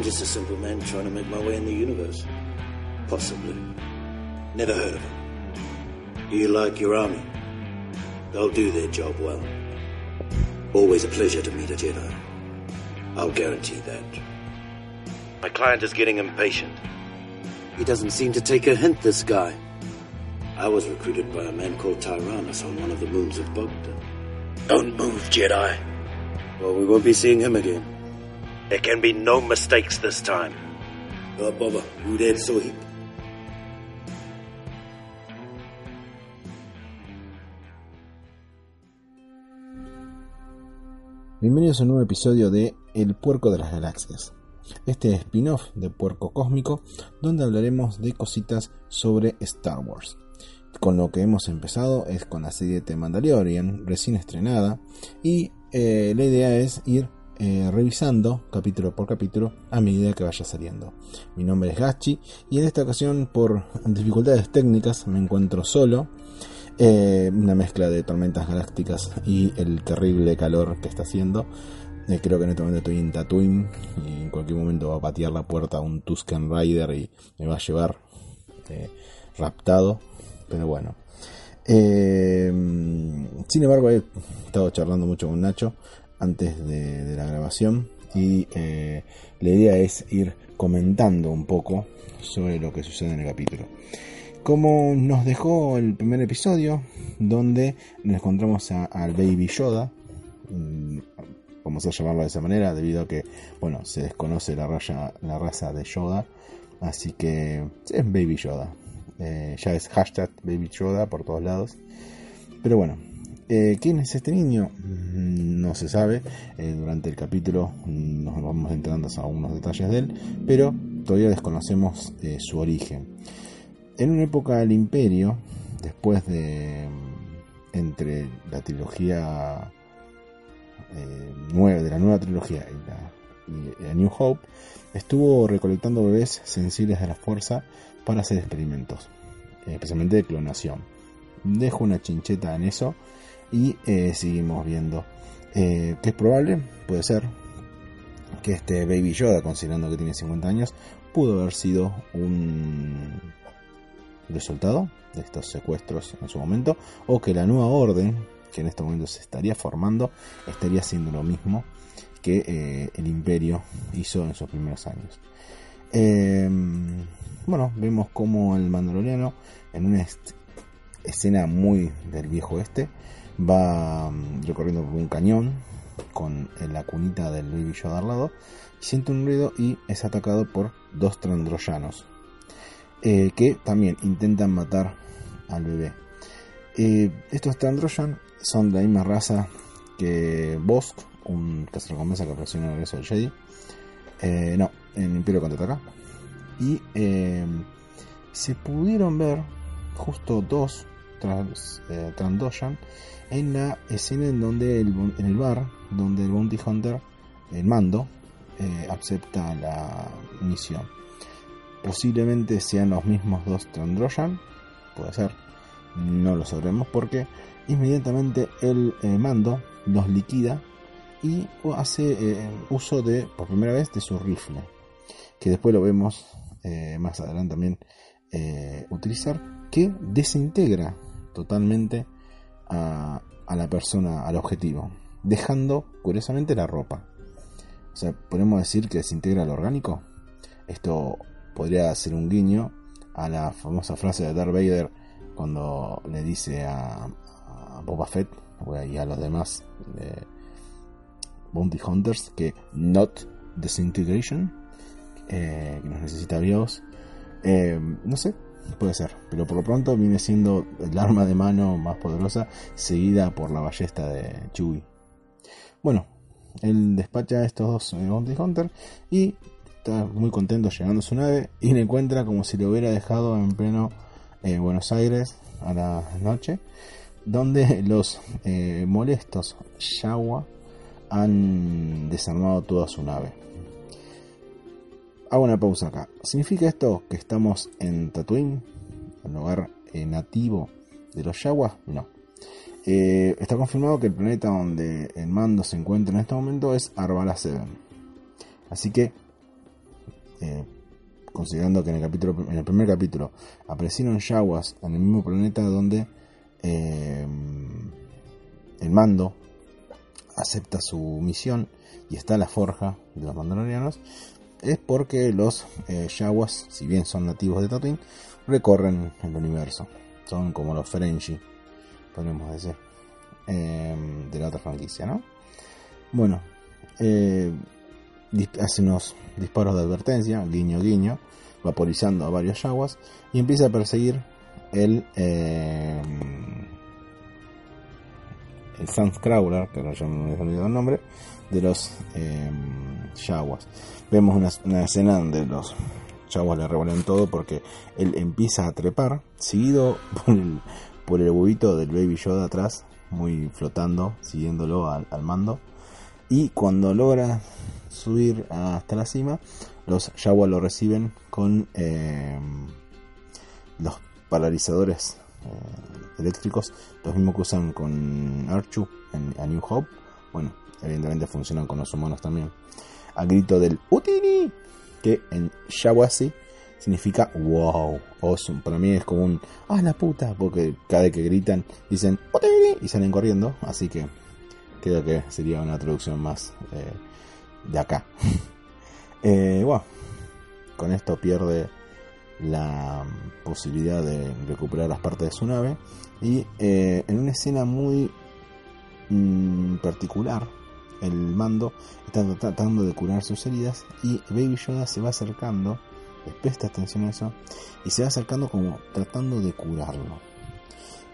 I'm just a simple man trying to make my way in the universe. Possibly. Never heard of them. You like your army? They'll do their job well. Always a pleasure to meet a Jedi. I'll guarantee that. My client is getting impatient. He doesn't seem to take a hint, this guy. I was recruited by a man called Tyrannus on one of the moons of Bogdan. Don't move, Jedi. Well, we won't be seeing him again. There can be no mistakes this time. Baba, Uded Sohib. Bienvenidos a un nuevo episodio de El Puerco de las Galaxias. Este spin-off de Puerco Cósmico, donde hablaremos de cositas sobre Star Wars. Con lo que hemos empezado es con la serie de Mandalorian, recién estrenada, y eh, la idea es ir eh, revisando capítulo por capítulo a medida que vaya saliendo. Mi nombre es Gachi y en esta ocasión por dificultades técnicas me encuentro solo. Eh, una mezcla de tormentas galácticas y el terrible calor que está haciendo. Eh, creo que en este momento estoy en Tatooine y en cualquier momento va a patear la puerta a un Tusken Rider y me va a llevar raptado. Pero bueno. sin embargo, he estado charlando mucho con Nacho antes de, la grabación y eh, la idea es ir comentando un poco sobre lo que sucede en el capítulo. Como nos dejó el primer episodio, donde nos encontramos al Baby Yoda, mm, vamos a llamarlo de esa manera, debido a que, bueno, se desconoce la, la raza de Yoda, así que es Baby Yoda. Eh, ya es hashtag Baby Yoda por todos lados. Pero bueno, eh, ¿Quién es este niño? Mm, no se sabe. Eh, durante el capítulo mm, nos vamos entrando a algunos detalles de él, pero todavía desconocemos eh, su origen. En una época del Imperio, después de mm, entre la trilogía nueva, de la nueva trilogía y la, New Hope, estuvo recolectando bebés sensibles de la fuerza para hacer experimentos, especialmente de clonación. Dejo una chincheta en eso y eh, seguimos viendo eh, que es probable, puede ser que este Baby Yoda, considerando que tiene 50 años, pudo haber sido un resultado de estos secuestros en su momento, o que la nueva orden, que en este momento se estaría formando, estaría haciendo lo mismo que eh, el imperio hizo en sus primeros años. Em, bueno, vemos como el mandaloriano en una escena muy del viejo este va mm, recorriendo por un cañón con la cunita del Baby Yoda al lado, siente un ruido y es atacado por dos trandroyanos eh, que también intentan matar al bebé. Eh, estos trandroyan son de la misma raza que Bosk, un cazarrecompensa que apareció en el regreso del Jedi. Eh, no, en Imperio contraataca. Y se pudieron ver justo dos trans, Trandoshan en la escena en donde el, en el bar donde el bounty hunter el mando eh, acepta la misión. Posiblemente sean los mismos dos Trandroyan puede ser no lo sabremos porque inmediatamente el eh, mando los liquida y hace eh, uso de por primera vez de su rifle que después lo vemos más adelante también utilizar que desintegra totalmente a, la persona, al objetivo, dejando curiosamente la ropa. O sea, podemos decir que desintegra lo orgánico. Esto podría ser un guiño a la famosa frase de Darth Vader cuando le dice a, Boba Fett y a los demás Bounty Hunters que not disintegration. eh, que nos necesita Dios. Eh, no sé, puede ser, pero por lo pronto viene siendo el arma de mano más poderosa, seguida por la ballesta de Chewie. Bueno, él despacha a estos dos eh, Bounty Hunter y está muy contento llegando a su nave y le encuentra como si lo hubiera dejado en pleno Buenos Aires a la noche, donde los molestos Yawa han desarmado toda su nave. Hago una pausa acá. ¿Significa esto que estamos en Tatooine? El lugar eh, nativo de los Yaguas? No. Eh, está confirmado que el planeta donde el mando se encuentra en este momento es Arbala 7. Así que, eh, considerando que en el, capítulo, en el primer capítulo aparecieron Yaguas en el mismo planeta donde el mando acepta su misión y está la forja de los mandalorianos, es porque los eh, Yaguas, si bien son nativos de Tatooine, recorren el universo. Son como los Ferengi, podemos decir, em, de la otra franquicia, ¿no? Bueno, eh, hace unos disparos de advertencia, guiño guiño, vaporizando a varios Yaguas y empieza a perseguir el em, el Sunscrawler, que ahora ya me he olvidado el nombre, de los eh, Vemos una, escena donde los Yaguas le revuelven todo porque él empieza a trepar, seguido por el, por el huevito del Baby Yoda atrás, muy flotando, siguiéndolo al, mando. Y cuando logra subir hasta la cima, los Yaguas lo reciben con eh, los paralizadores eh, eléctricos, los mismos que usan con Archu en A New Hope. Bueno, evidentemente funcionan con los humanos también. Al grito del Utini, que en Shawasi significa wow, awesome. Para mí es como un ah la puta, porque cada vez que gritan dicen Utini y salen corriendo. Así que creo que sería una traducción más eh, de acá. eh, bueno, con esto pierde la posibilidad de recuperar las partes de su nave. Y eh, en una escena muy mm, particular el mando está tratando de curar sus heridas y Baby Yoda se va acercando presta atención a eso y se va acercando como tratando de curarlo.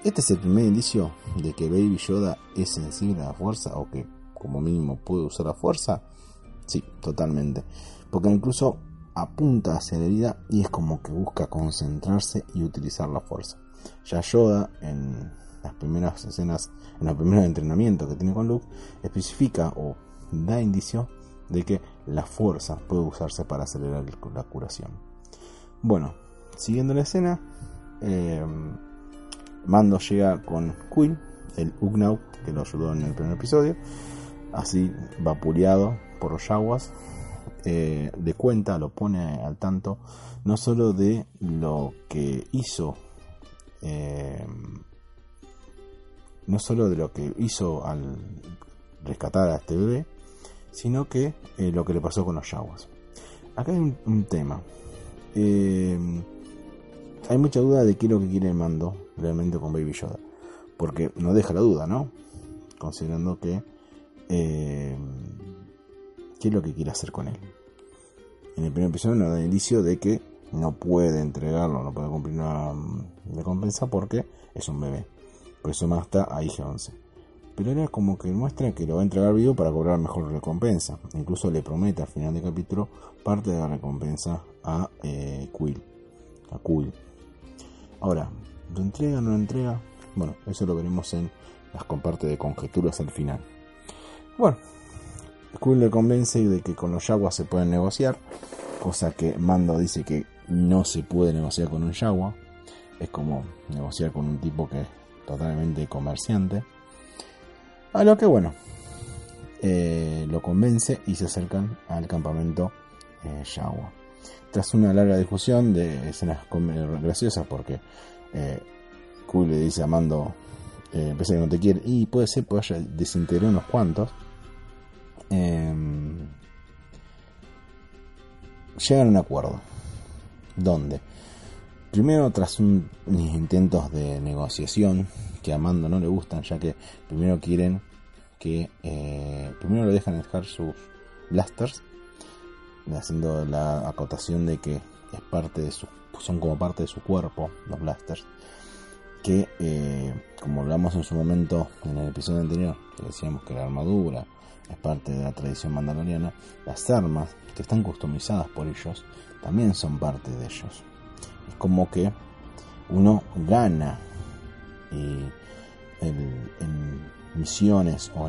Este es el primer indicio de que Baby Yoda es sensible a la fuerza o que como mínimo puede usar la fuerza. Sí, totalmente. Porque incluso apunta hacia la herida y es como que busca concentrarse y utilizar la fuerza. Ya Yoda en las primeras escenas, en los primeros entrenamientos que tiene con Luke, especifica o da indicio de que la fuerza puede usarse para acelerar la curación. Bueno, siguiendo la escena, eh, Mando llega con Quill, el Ugnaut que lo ayudó en el primer episodio, así vapuleado por los Yaguas, eh, de cuenta, lo pone al tanto, no solo de lo que hizo, eh, no solo de lo que hizo al rescatar a este bebé, sino que eh, lo que le pasó con los Yaguas. Acá hay un, tema. hay mucha duda de qué es lo que quiere el mando realmente con Baby Yoda. Porque no deja la duda, ¿no? Considerando que qué es lo que quiere hacer con él. En el primer episodio nos da indicio de que no puede entregarlo, no puede cumplir una mm, recompensa porque es un bebé. Por eso más está a IG-11. Pero era como que muestra que lo va a entregar vivo para cobrar mejor recompensa. Incluso le promete al final del capítulo parte de la recompensa a eh, Quill. A Quill. Ahora, ¿lo entrega o no lo entrega? Bueno, eso lo veremos en las compartes de conjeturas al final. Bueno, Quill le convence de que con los Yaguas se pueden negociar, cosa que Mando dice que no se puede negociar con un Yagua. Es como negociar con un tipo que es totalmente comerciante. A lo que bueno, eh, lo convence y se acercan al campamento eh. Tras una larga discusión de escenas graciosas porque eh, le dice a Mando, eh, que no te quiere, y puede ser que haya unos cuantos. Em, llegan a un acuerdo. ¿Dónde? Primero, tras unos intentos de negociación que a Mando no le gustan, ya que primero quieren que. Eh, primero le dejan dejar sus blasters haciendo la acotación de que es parte de su, son como parte de su cuerpo, los blasters, que eh, como hablamos en su momento en el episodio anterior, que decíamos que la armadura es parte de la tradición mandaloriana, las armas que están customizadas por ellos también son parte de ellos. Es como que uno gana en misiones o,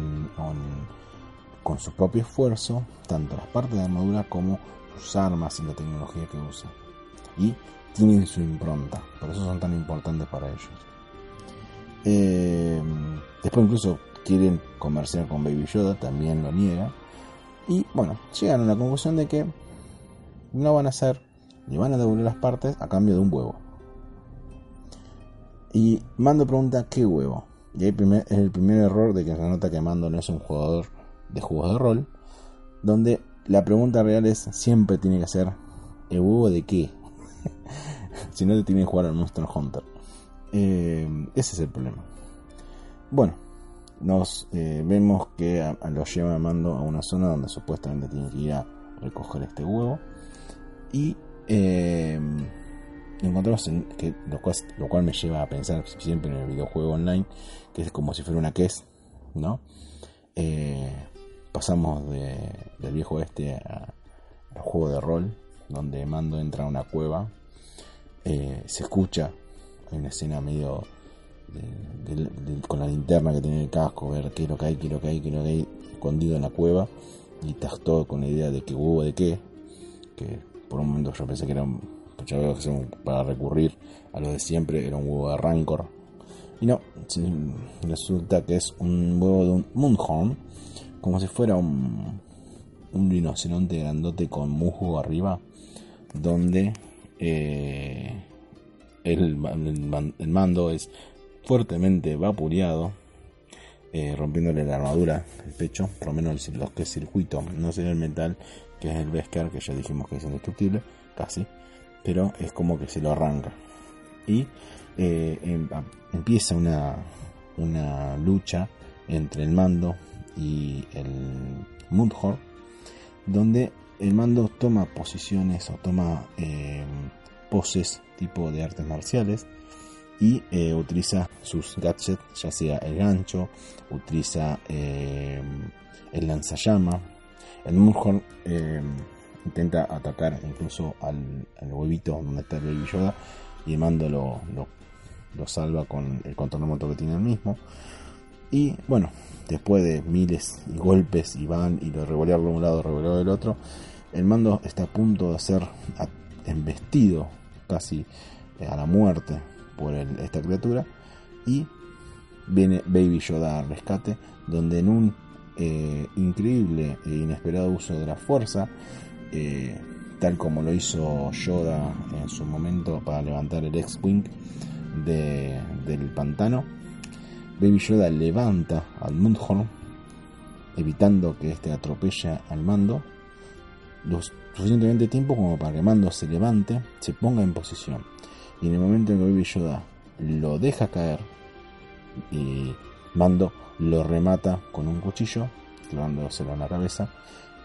con su propio esfuerzo tanto las partes de armadura como sus armas y la tecnología que usa. Y tienen su impronta, por eso son tan importantes para ellos. Eh, después incluso quieren comerciar con Baby Yoda, también lo niega. Y bueno, llegan a la conclusión de que no van a hacer, ni van a devolver las partes a cambio de un huevo. Y Mando pregunta, ¿qué huevo? Y ahí es el primer error de que se nota que Mando no es un jugador de juegos de rol, donde la pregunta real es, siempre tiene que ser, ¿el huevo de qué? si no te tiene que jugar al Monster Hunter. Eh, ese es el problema. Bueno, nos eh, vemos que a, lo lleva Mando a una zona donde supuestamente tiene que ir a recoger este huevo. Y eh, encontramos que, lo, cual, me lleva a pensar siempre en el videojuego online, que es como si fuera una es ¿no? Eh, pasamos del viejo este al juego de rol, donde Mando entra a una cueva, se escucha en una escena medio con la linterna que tiene el casco, ver qué es lo que hay, qué es lo que hay, qué es lo que hay escondido en la cueva. Y estás todo con la idea de que huevo de qué. Que por un momento yo pensé que era un, para recurrir a lo de siempre, era un huevo de Rancor. Y no, resulta que es un huevo de un Moonhorn, como si fuera un, un rinoceronte grandote con musgo arriba, donde eh, el, el, mando es fuertemente vapuleado, eh, rompiéndole la armadura, el pecho, por lo menos lo que es circuito, no sería el metal, que es el Beskar, que ya dijimos que es indestructible, casi, pero es como que se lo arranca. Y eh, em, empieza una, una lucha entre el mando y el Mundhor, donde el mando toma posiciones o toma em, poses tipo de artes marciales y eh, utiliza sus gadgets, ya sea el gancho, utiliza eh, el lanzallama. El Murhorn eh, intenta atacar incluso al, huevito donde está el Baby y el mando lo, lo, salva con el control remoto que tiene el mismo. Y bueno, después de miles de golpes y van y lo revolearlo de un lado, revolearlo del otro, el mando está a punto de ser embestido casi a la muerte por esta criatura. Y viene Baby Yoda al rescate donde en un eh, increíble e inesperado uso de la fuerza eh, tal como lo hizo Yoda en su momento para levantar el X-Wing de, del pantano Baby Yoda levanta al Mundhorn evitando que este atropella al mando suficientemente tiempo como para que el mando se levante se ponga en posición y en el momento en que Baby Yoda lo deja caer, y Mando lo remata con un cuchillo, clavándoselo en la cabeza,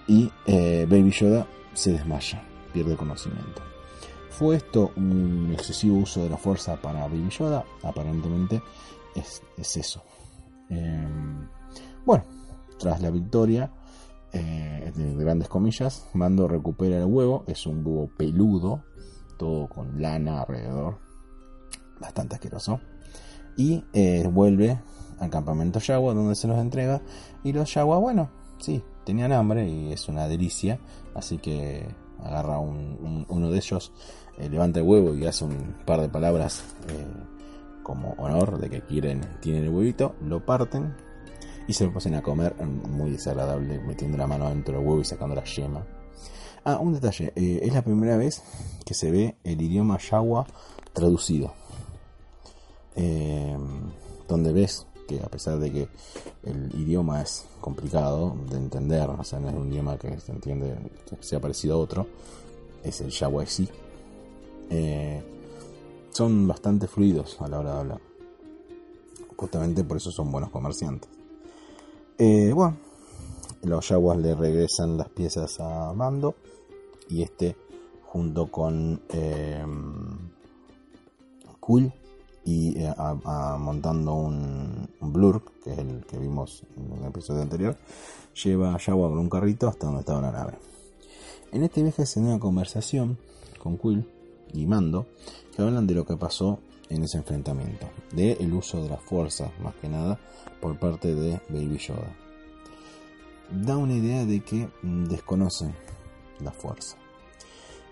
y eh, Baby Yoda se desmaya, pierde conocimiento. ¿Fue esto un excesivo uso de la fuerza para Baby Yoda? Aparentemente es, eso. Em, bueno, tras la victoria, eh, de grandes comillas, Mando recupera el huevo, es un búho peludo, todo con lana alrededor, bastante asqueroso. Y eh, vuelve al campamento Yagua donde se los entrega. Y los Yagua, bueno, sí, tenían hambre y es una delicia. Así que agarra uno de ellos, eh, levanta el huevo y hace un par de palabras eh, como honor de que quieren, tienen el huevito, lo parten y se lo pasen a comer muy desagradable, metiendo la mano dentro del huevo y sacando la yema. Ah, un detalle, eh, es la primera vez que se ve el idioma Yawa traducido. Eh, donde ves que a pesar de que el idioma es complicado de entender, o sea, no es un idioma que se entiende que sea parecido a otro, es el Yawaisi, eh, son bastante fluidos a la hora de hablar. Justamente por eso son buenos comerciantes. Eh, bueno, los Yaguas le regresan las piezas a Mando y este junto con eh, Quill y eh, montando un, Blur, que es el que vimos en el episodio anterior, lleva a Jawa con un carrito hasta donde estaba la nave. En este viaje se una conversación con Quill y Mando que hablan de lo que pasó en ese enfrentamiento, de el uso de la fuerza más que nada por parte de Baby Yoda. Da una idea de que desconocen la fuerza.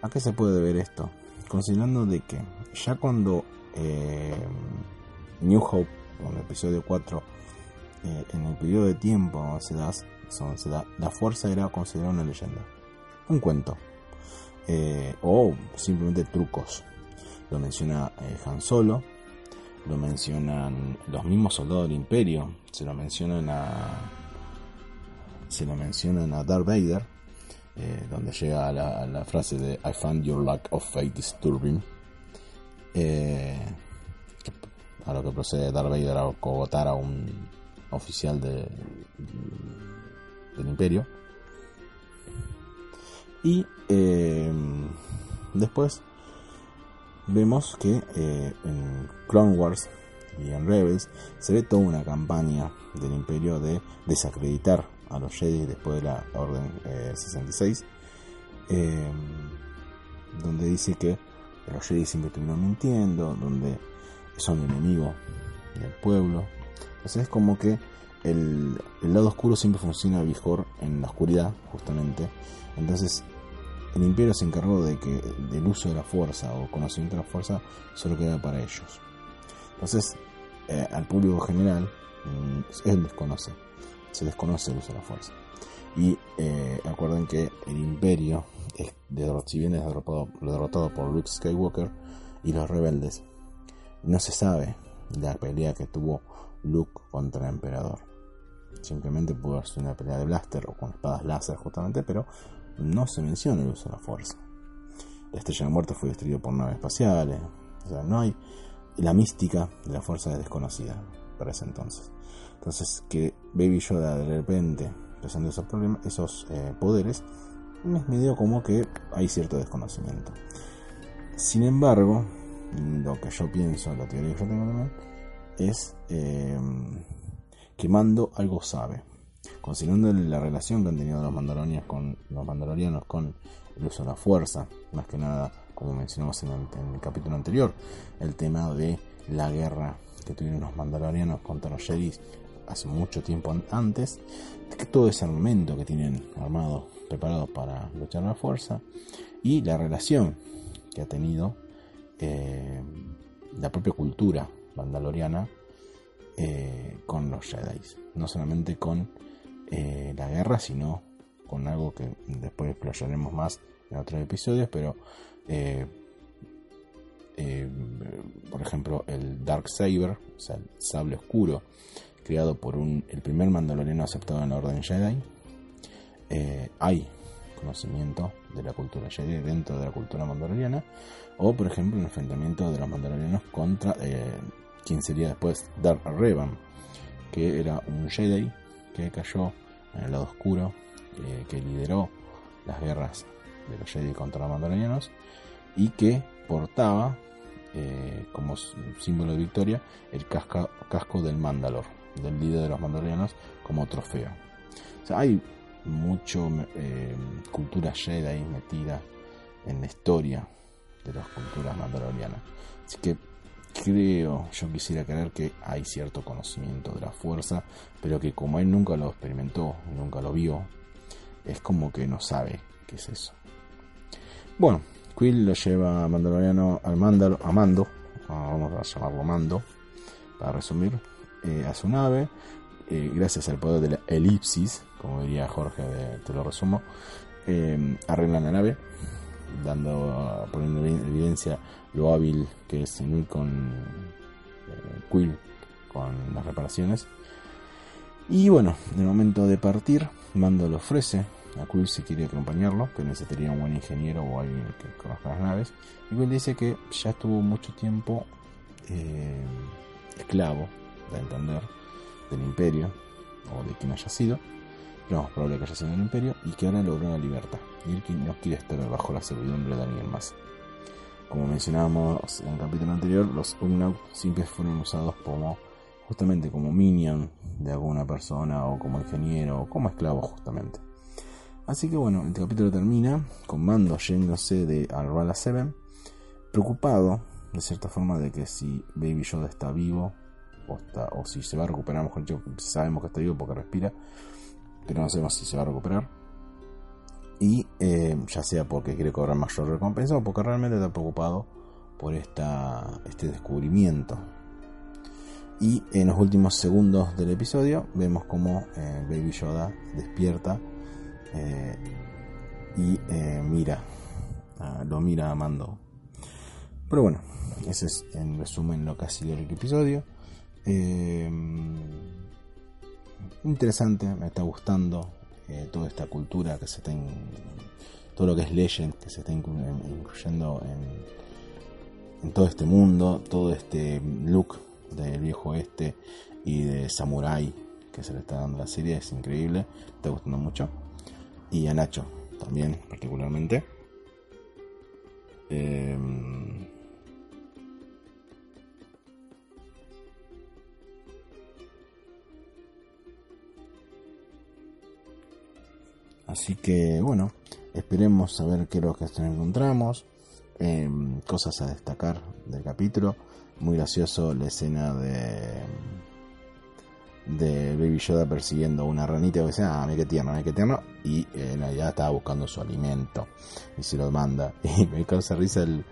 ¿A qué se puede ver esto? Considerando de que ya cuando eh, New Hope, en el episodio 4, eh, en el periodo de tiempo se da, se da, la fuerza era considerada una leyenda, un cuento, eh, o simplemente trucos. Lo menciona Han Solo, lo mencionan los mismos soldados del Imperio, se lo mencionan a se lo mencionan a Darth Vader, donde llega la, la, frase de I find your lack of faith disturbing. Eh, a lo que procede Darth Vader a cogotar a un oficial de, del imperio. Y eh, después vemos que eh, en Clone Wars y en Rebels se ve toda una campaña del imperio de desacreditar a los Jedi después de la Orden 66, donde dice que los Jedi siempre estuvieron mintiendo, donde son enemigos del pueblo. Entonces es como que el, lado oscuro siempre funciona mejor en la oscuridad, justamente. Entonces el imperio se encargó de que el uso de la fuerza o conocimiento de la fuerza solo queda para ellos. Entonces, eh, al público general, mm, él desconoce, se desconoce el uso de la fuerza. Y eh, acuerden que el imperio, si bien es derrotado, derrotado por Luke Skywalker y los rebeldes, no se sabe la pelea que tuvo Luke contra el emperador. Simplemente pudo ser una pelea de blaster o con espadas láser justamente, pero no se menciona el uso de la fuerza. La estrella de muerte fue destruida por naves espaciales. O sea, no hay... La mística de la fuerza es desconocida para ese entonces. Entonces, que Baby Yoda de repente presente esos, problemas, esos eh, poderes, es medio como que hay cierto desconocimiento. Sin embargo, lo que yo pienso, la teoría que yo tengo también, es eh, que Mando algo sabe. Considerando la relación que han tenido los mandalorianos con los mandalorianos con el uso de la fuerza, más que nada, como mencionamos en el, capítulo anterior, el tema de la guerra que tuvieron los mandalorianos contra los Jedi hace mucho tiempo antes, que todo ese armamento que tienen armado, preparado para luchar a la fuerza, y la relación que ha tenido eh, la propia cultura mandaloriana eh, con los Jedi. No solamente con eh, la guerra, sino con algo que después explayaremos más en otros episodios, pero por ejemplo el Dark Saber, o sea, el sable oscuro, creado por un, el primer mandaloriano aceptado en la Orden Jedi. hay conocimiento de la cultura Jedi dentro de la cultura mandaloriana, o por ejemplo el enfrentamiento de los mandalorianos contra eh, quien sería después Darth Revan, que era un Jedi que cayó en el lado oscuro, eh, que lideró las guerras de los Jedi contra los mandalorianos y que portaba eh, como símbolo de victoria el casco del Mandalor, del líder de los mandalorianos, como trofeo. Hay mucho eh, cultura Jedi metida en la historia de las culturas mandalorianas. Así que creo, yo quisiera creer que hay cierto conocimiento de la fuerza, pero que como él nunca lo experimentó, nunca lo vio, es como que no sabe qué es eso. Bueno, Quill lo lleva a al Mandal, a Mando, vamos a llamarlo Mando, para resumir, eh, a su nave, eh, gracias al poder de la elipsis, como diría Jorge, te lo resumo, eh, arreglan la nave, dando, poniendo en evidencia lo hábil que es Inui con eh, Quill con las reparaciones. Y bueno, en el momento de partir, Mando le ofrece a Quill si quiere acompañarlo, que necesitaría un buen ingeniero o alguien que conozca las naves. Y Quill dice que ya estuvo mucho tiempo esclavo, de entender, del imperio, o de quien haya sido, lo más probable que haya sido el imperio, y que ahora logró la libertad. y él no quiere estar bajo la servidumbre de alguien más. Como mencionábamos en el capítulo anterior, los Ugnaught siempre fueron usados como justamente como minion de alguna persona o como ingeniero o como esclavo justamente. Así que bueno, el capítulo termina con Mando yéndose de Arvala 7, preocupado de cierta forma de que si Baby Yoda está vivo o, si se va a recuperar, mejor dicho, sabemos que está vivo porque respira, pero no sabemos si se va a recuperar. Y eh, ya sea porque quiere cobrar mayor recompensa o porque realmente está preocupado por esta, este descubrimiento. Y en los últimos segundos del episodio vemos como eh, Baby Yoda despierta eh, y mira, lo mira a Mando. Pero bueno, ese es en resumen lo que ha sido el episodio. Interesante, me está gustando eh, toda esta cultura que se está todo lo que es Legend que se está incluyendo en, todo este mundo, todo este look del viejo este y de samurai que se le está dando la serie es increíble, me está gustando mucho y a Nacho también particularmente. Eh, Así que bueno, esperemos a ver qué es lo que encontramos. Em, cosas a destacar del capítulo. Muy gracioso la escena de de Baby Yoda persiguiendo una ranita que dice, ah, mira qué tierno, mira qué tierno, y eh, en realidad estaba buscando su alimento y se lo manda. Y me causa risa el,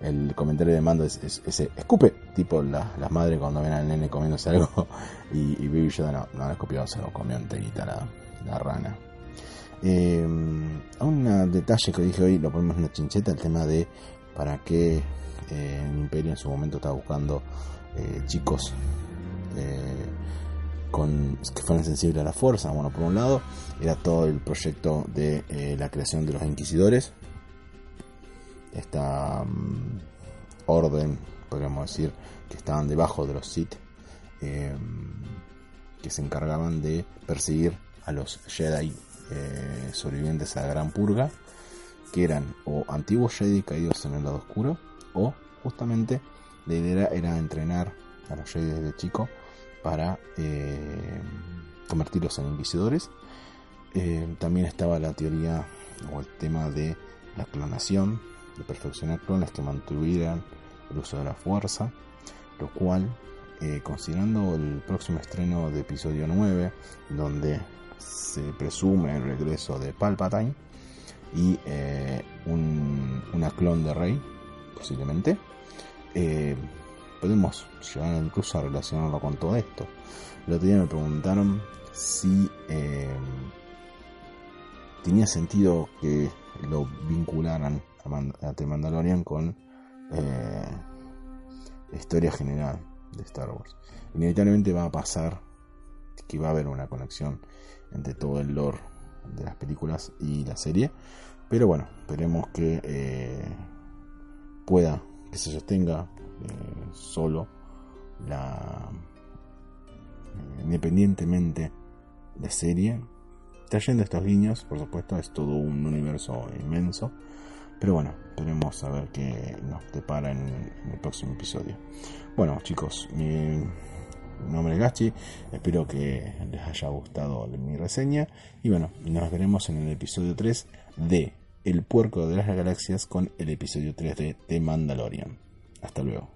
el comentario de mando, ese, escupe, tipo las madres cuando ven al nene comiéndose algo, y, Baby Yoda no, no lo escupió, se lo comió enterita la, la rana. Eh, un detalle que dije hoy, lo ponemos en la chincheta, el tema de para qué eh, el Imperio en su momento estaba buscando eh, chicos eh, con, que fueran sensibles a la fuerza. Bueno, por un lado era todo el proyecto de la creación de los inquisidores, esta mm, orden, podríamos decir, que estaban debajo de los Sith, que se encargaban de perseguir a los Jedi eh, sobrevivientes a la Gran Purga, que eran o antiguos Jedi caídos en el lado oscuro, o justamente la idea era entrenar a los Jedi desde chico para eh, convertirlos en inquisidores. Eh, también estaba la teoría o el tema de la clonación, de perfeccionar clones que mantuvieran el uso de la fuerza, lo cual, considerando el próximo estreno de episodio 9, donde se presume el regreso de Palpatine y eh, una clon de Rey, posiblemente. Eh, podemos llegar incluso a relacionarlo con todo esto. El otro día me preguntaron si eh, tenía sentido que lo vincularan a, The Mandalorian con la historia general de Star Wars. Inevitablemente va a pasar que va a haber una conexión entre todo el lore de las películas y la serie. Pero bueno, esperemos que eh, pueda, que se sostenga eh, solo la eh, independientemente la serie. Trayendo estos guiños, por supuesto, es todo un universo inmenso. Pero bueno, esperemos a ver qué nos depara en, en el próximo episodio. Bueno, chicos, mi mi nombre es Gachi, espero que les haya gustado mi reseña y bueno, nos veremos en el episodio 3 de El puerco de las galaxias con el episodio 3 de The Mandalorian. Hasta luego.